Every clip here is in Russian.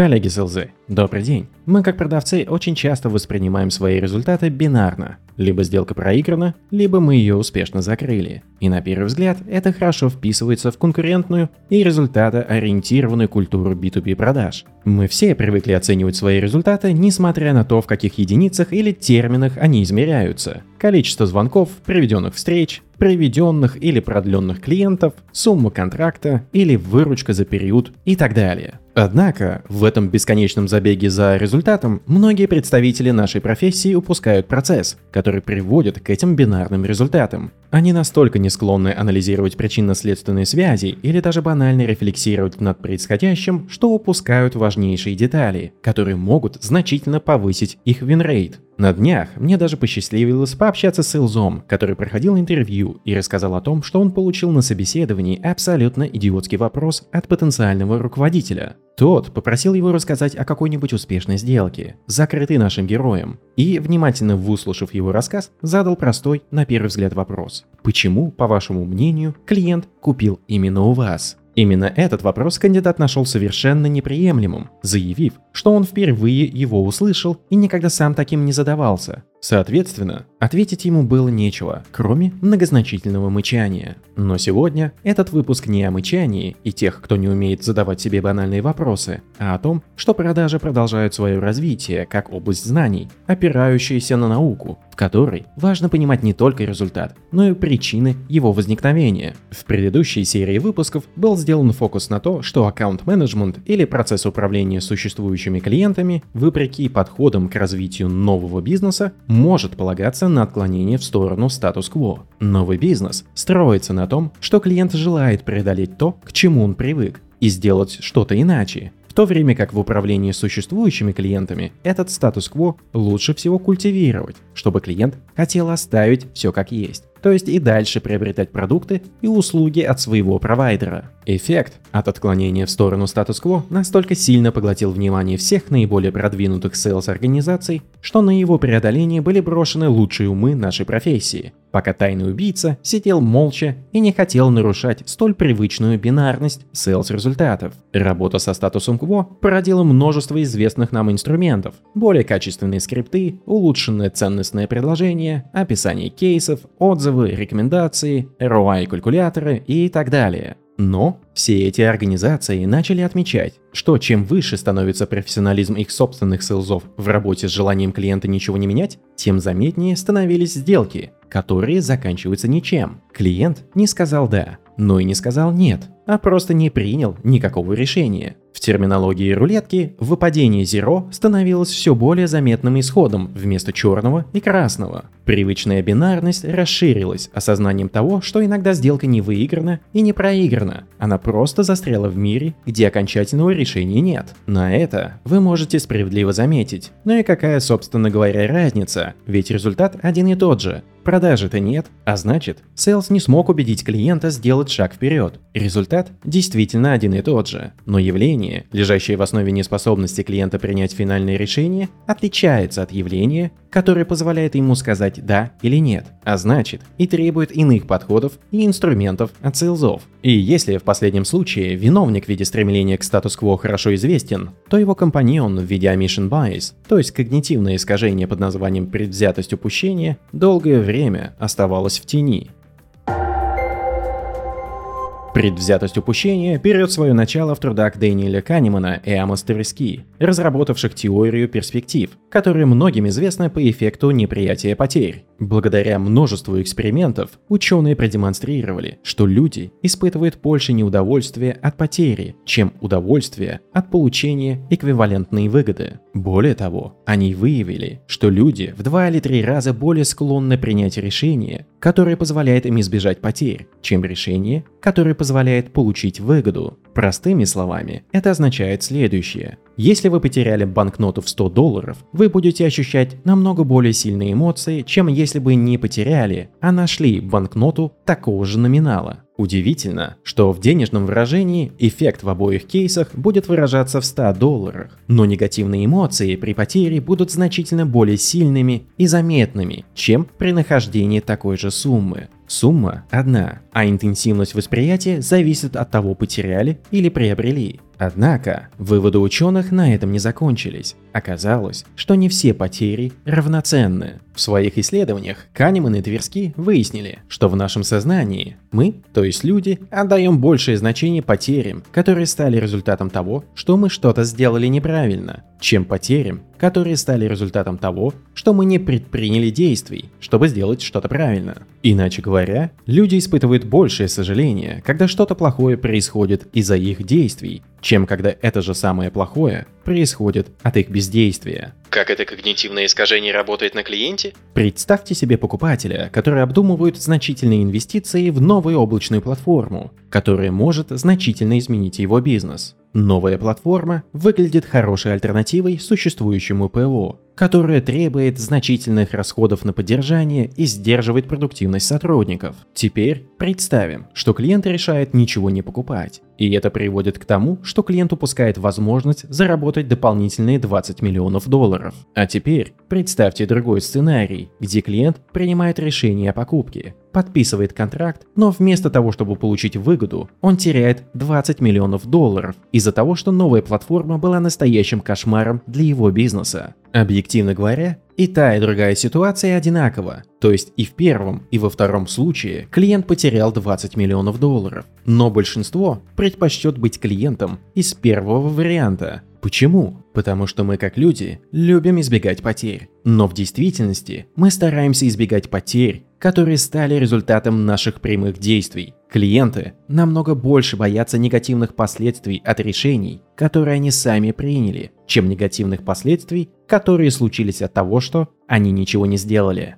Коллеги с ЛЗ, добрый день. Мы как продавцы очень часто воспринимаем свои результаты бинарно. Либо сделка проиграна, либо мы ее успешно закрыли. И на первый взгляд это хорошо вписывается в конкурентную и результатоориентированную культуру B2B продаж. Мы все привыкли оценивать свои результаты, несмотря на то, в каких единицах или терминах они измеряются. Количество звонков, проведенных встреч, приведенных или продленных клиентов, сумма контракта или выручка за период и так далее. Однако, в этом бесконечном забеге за результатом многие представители нашей профессии упускают процесс, который приводит к этим бинарным результатам. Они настолько не склонны анализировать причинно-следственные связи или даже банально рефлексировать над происходящим, что упускают важнейшие детали, которые могут значительно повысить их win rate. На днях мне даже посчастливилось пообщаться с sales ом, который проходил интервью и рассказал о том, что он получил на собеседовании абсолютно идиотский вопрос от потенциального руководителя. Тот попросил его рассказать о какой-нибудь успешной сделке, закрытой нашим героем, и, внимательно выслушав его рассказ, задал простой, на первый взгляд, вопрос. Почему, по вашему мнению, клиент купил именно у вас? Именно этот вопрос кандидат нашел совершенно неприемлемым, заявив, что он впервые его услышал и никогда сам таким не задавался. Соответственно, ответить ему было нечего, кроме многозначительного мычания. Но сегодня этот выпуск не о мычании и тех, кто не умеет задавать себе банальные вопросы, а о том, что продажи продолжают свое развитие как область знаний, опирающаяся на науку, в которой важно понимать не только результат, но и причины его возникновения. В предыдущей серии выпусков был сделан фокус на то, что аккаунт-менеджмент или процесс управления существующими клиентами, вопреки подходам к развитию нового бизнеса, может полагаться на отклонение в сторону статус-кво. Новый бизнес строится на том, что клиент желает преодолеть то, к чему он привык, и сделать что-то иначе. В то время как в управлении существующими клиентами этот статус-кво лучше всего культивировать, чтобы клиент хотел оставить все как есть то есть и дальше приобретать продукты и услуги от своего провайдера. Эффект от отклонения в сторону статус-кво настолько сильно поглотил внимание всех наиболее продвинутых селс-организаций, что на его преодоление были брошены лучшие умы нашей профессии, пока тайный убийца сидел молча и не хотел нарушать столь привычную бинарность селс-результатов. Работа со статусом кво породила множество известных нам инструментов, более качественные скрипты, улучшенное ценностное предложение, описание кейсов, отзывы, отзывы, рекомендации, ROI-калькуляторы и так далее. Но все эти организации начали отмечать, что чем выше становится профессионализм их собственных селзов в работе с желанием клиента ничего не менять, тем заметнее становились сделки, которые заканчиваются ничем. Клиент не сказал «да», но и не сказал «нет», а просто не принял никакого решения. В терминологии рулетки выпадение зеро становилось все более заметным исходом вместо черного и красного. Привычная бинарность расширилась осознанием того, что иногда сделка не выиграна и не проиграна, она просто застряла в мире, где окончательного решения нет. На это вы можете справедливо заметить. Ну и какая, собственно говоря, разница, ведь результат один и тот же. Продажи-то нет, а значит, Sales не смог убедить клиента сделать шаг вперед. Результат действительно один и тот же, но явление, лежащее в основе неспособности клиента принять финальное решение, отличается от явления, которое позволяет ему сказать «да» или «нет», а значит и требует иных подходов и инструментов от сейлзов. И если в последнем случае виновник в виде стремления к статус-кво хорошо известен, то его компаньон в виде omission bias, то есть когнитивное искажение под названием предвзятость упущения, долгое время оставалось в тени. Предвзятость упущения берет свое начало в трудах Дэниеля Канемана и Амос Терески, разработавших теорию перспектив, которая многим известна по эффекту неприятия потерь. Благодаря множеству экспериментов ученые продемонстрировали, что люди испытывают больше неудовольствия от потери, чем удовольствия от получения эквивалентной выгоды. Более того, они выявили, что люди в два или три раза более склонны принять решение, которое позволяет им избежать потерь, чем решение, которое позволяет получить выгоду. Простыми словами, это означает следующее. Если вы потеряли банкноту в 100 долларов, вы будете ощущать намного более сильные эмоции, чем если бы не потеряли, а нашли банкноту такого же номинала. Удивительно, что в денежном выражении эффект в обоих кейсах будет выражаться в 100 долларах, но негативные эмоции при потере будут значительно более сильными и заметными, чем при нахождении такой же суммы. Сумма одна, а интенсивность восприятия зависит от того, потеряли или приобрели. Однако, выводы ученых на этом не закончились. Оказалось, что не все потери равноценны. В своих исследованиях Канеман и Тверски выяснили, что в нашем сознании мы, то есть люди, отдаем большее значение потерям, которые стали результатом того, что мы что-то сделали неправильно, чем потерям, которые стали результатом того, что мы не предприняли действий, чтобы сделать что-то правильно. Иначе говоря, люди испытывают большее сожаление, когда что-то плохое происходит из-за их действий, чем когда это же самое плохое происходит от их бездействия. Как это когнитивное искажение работает на клиенте? Представьте себе покупателя, который обдумывает значительные инвестиции в новую облачную платформу, которая может значительно изменить его бизнес. Новая платформа выглядит хорошей альтернативой существующему ПО, которая требует значительных расходов на поддержание и сдерживает продуктивность сотрудников. Теперь представим, что клиент решает ничего не покупать, и это приводит к тому, что клиент упускает возможность заработать дополнительные 20 миллионов долларов. А теперь представьте другой сценарий, где клиент принимает решение о покупке, подписывает контракт, но вместо того, чтобы получить выгоду, он теряет 20 миллионов долларов из-за того, что новая платформа была настоящим кошмаром для его бизнеса. Объективно говоря, и та, и другая ситуация одинакова. То есть и в первом, и во втором случае клиент потерял 20 миллионов долларов. Но большинство предпочтет быть клиентом из первого варианта. Почему? Потому что мы как люди любим избегать потерь. Но в действительности мы стараемся избегать потерь, которые стали результатом наших прямых действий. Клиенты намного больше боятся негативных последствий от решений, которые они сами приняли, чем негативных последствий, которые случились от того, что они ничего не сделали.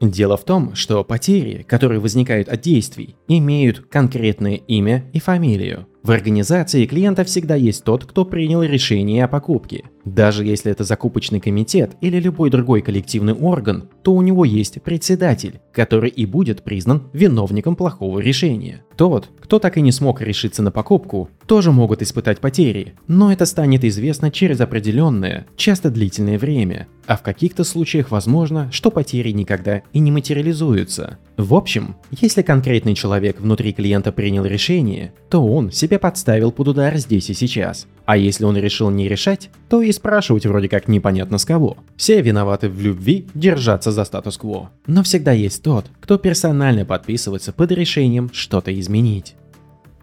Дело в том, что потери, которые возникают от действий, имеют конкретное имя и фамилию. В организации клиента всегда есть тот, кто принял решение о покупке. Даже если это закупочный комитет или любой другой коллективный орган, то у него есть председатель, который и будет признан виновником плохого решения. Тот, кто так и не смог решиться на покупку, тоже могут испытать потери, но это станет известно через определенное, часто длительное время, а в каких-то случаях возможно, что потери никогда и не материализуются. В общем, если конкретный человек внутри клиента принял решение, то он себя подставил под удар здесь и сейчас. А если он решил не решать, то и спрашивать вроде как непонятно с кого. Все виноваты в любви держаться за статус-кво. Но всегда есть тот, кто персонально подписывается под решением что-то изменить.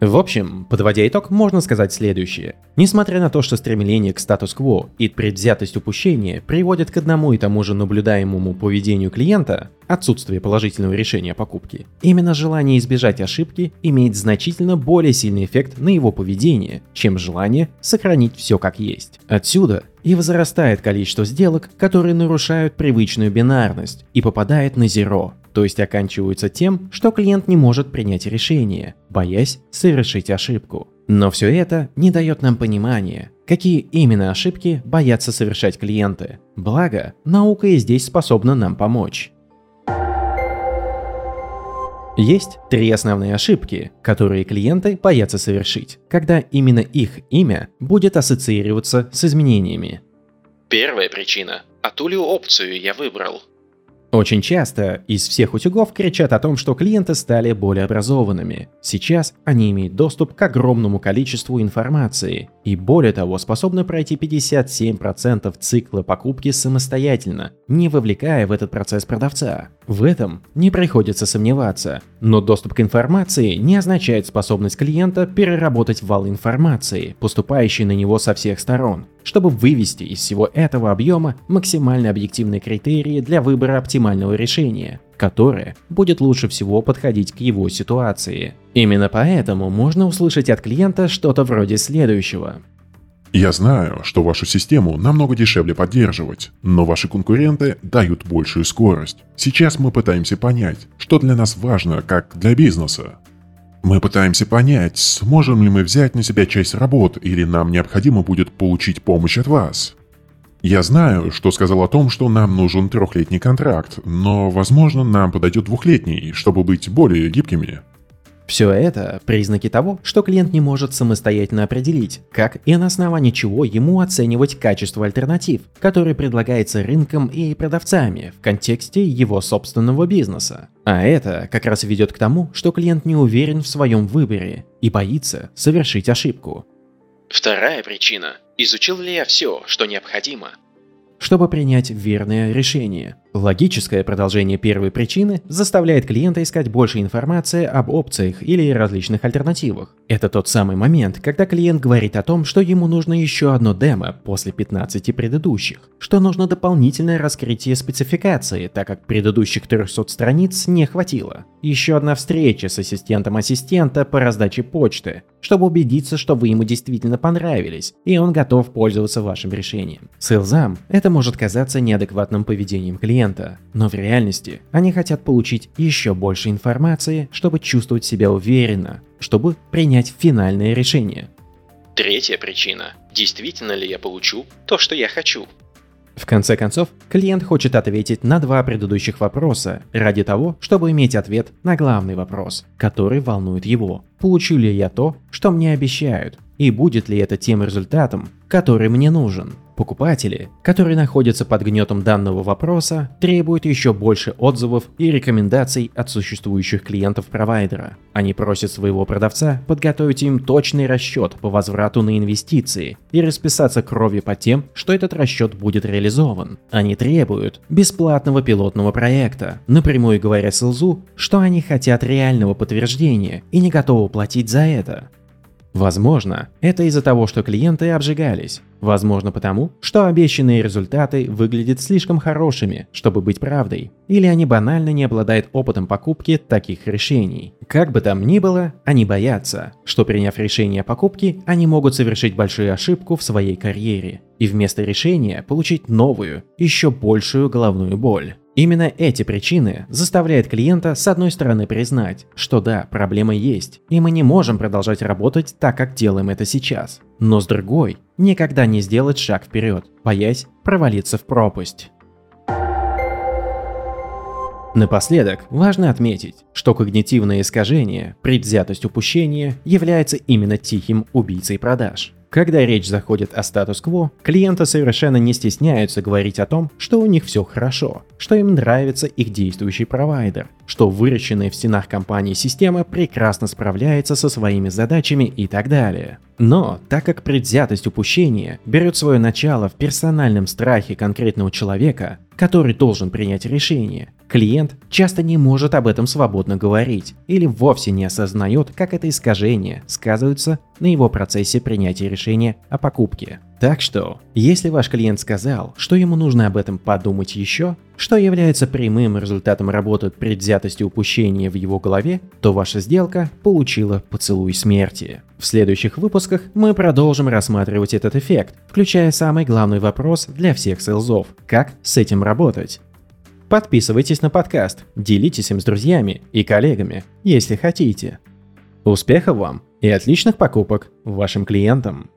В общем, подводя итог, можно сказать следующее. Несмотря на то, что стремление к статус-кво и предвзятость упущения приводят к одному и тому же наблюдаемому поведению клиента, отсутствие положительного решения о покупке, именно желание избежать ошибки имеет значительно более сильный эффект на его поведение, чем желание сохранить все как есть. Отсюда и возрастает количество сделок, которые нарушают привычную бинарность и попадает на зеро, то есть оканчиваются тем, что клиент не может принять решение, боясь совершить ошибку. Но все это не дает нам понимания, какие именно ошибки боятся совершать клиенты. Благо, наука и здесь способна нам помочь. Есть три основные ошибки, которые клиенты боятся совершить, когда именно их имя будет ассоциироваться с изменениями. Первая причина. А ту ли опцию я выбрал? Очень часто из всех утюгов кричат о том, что клиенты стали более образованными. Сейчас они имеют доступ к огромному количеству информации и более того способны пройти 57% цикла покупки самостоятельно, не вовлекая в этот процесс продавца. В этом не приходится сомневаться, но доступ к информации не означает способность клиента переработать вал информации, поступающий на него со всех сторон. Чтобы вывести из всего этого объема максимально объективные критерии для выбора оптимального решения, которое будет лучше всего подходить к его ситуации. Именно поэтому можно услышать от клиента что-то вроде следующего. Я знаю, что вашу систему намного дешевле поддерживать, но ваши конкуренты дают большую скорость. Сейчас мы пытаемся понять, что для нас важно как для бизнеса. Мы пытаемся понять, сможем ли мы взять на себя часть работ или нам необходимо будет получить помощь от вас. Я знаю, что сказал о том, что нам нужен трехлетний контракт, но, возможно, нам подойдет двухлетний, чтобы быть более гибкими. Все это – признаки того, что клиент не может самостоятельно определить, как и на основании чего ему оценивать качество альтернатив, которые предлагается рынком и продавцами в контексте его собственного бизнеса. А это как раз ведет к тому, что клиент не уверен в своем выборе и боится совершить ошибку. Вторая причина. Изучил ли я все, что необходимо? чтобы принять верное решение. Логическое продолжение первой причины заставляет клиента искать больше информации об опциях или различных альтернативах. Это тот самый момент, когда клиент говорит о том, что ему нужно еще одно демо после 15 предыдущих, что нужно дополнительное раскрытие спецификации, так как предыдущих 300 страниц не хватило. Еще одна встреча с ассистентом ассистента по раздаче почты, чтобы убедиться, что вы ему действительно понравились, и он готов пользоваться вашим решением. Селзам это может казаться неадекватным поведением клиента, но в реальности они хотят получить еще больше информации, чтобы чувствовать себя уверенно, чтобы принять финальное решение. Третья причина. Действительно ли я получу то, что я хочу? В конце концов, клиент хочет ответить на два предыдущих вопроса ради того, чтобы иметь ответ на главный вопрос, который волнует его. Получу ли я то, что мне обещают? И будет ли это тем результатом, который мне нужен? Покупатели, которые находятся под гнетом данного вопроса, требуют еще больше отзывов и рекомендаций от существующих клиентов провайдера. Они просят своего продавца подготовить им точный расчет по возврату на инвестиции и расписаться кровью по тем, что этот расчет будет реализован. Они требуют бесплатного пилотного проекта, напрямую говоря СЛЗУ, что они хотят реального подтверждения и не готовы платить за это. Возможно, это из-за того, что клиенты обжигались. Возможно потому, что обещанные результаты выглядят слишком хорошими, чтобы быть правдой. Или они банально не обладают опытом покупки таких решений. Как бы там ни было, они боятся, что приняв решение о покупке, они могут совершить большую ошибку в своей карьере. И вместо решения получить новую, еще большую головную боль. Именно эти причины заставляют клиента с одной стороны признать, что да, проблема есть, и мы не можем продолжать работать так, как делаем это сейчас. Но с другой, никогда не сделать шаг вперед, боясь провалиться в пропасть. Напоследок, важно отметить, что когнитивное искажение, предвзятость упущения является именно тихим убийцей продаж. Когда речь заходит о статус-кво, клиенты совершенно не стесняются говорить о том, что у них все хорошо, что им нравится их действующий провайдер, что выращенная в стенах компании система прекрасно справляется со своими задачами и так далее. Но, так как предвзятость упущения берет свое начало в персональном страхе конкретного человека, который должен принять решение, клиент часто не может об этом свободно говорить или вовсе не осознает, как это искажение сказывается на его процессе принятия решения о покупке. Так что, если ваш клиент сказал, что ему нужно об этом подумать еще, что является прямым результатом работы предвзятости упущения в его голове, то ваша сделка получила поцелуй смерти. В следующих выпусках мы продолжим рассматривать этот эффект, включая самый главный вопрос для всех селзов – как с этим работать. Подписывайтесь на подкаст, делитесь им с друзьями и коллегами, если хотите. Успехов вам и отличных покупок вашим клиентам!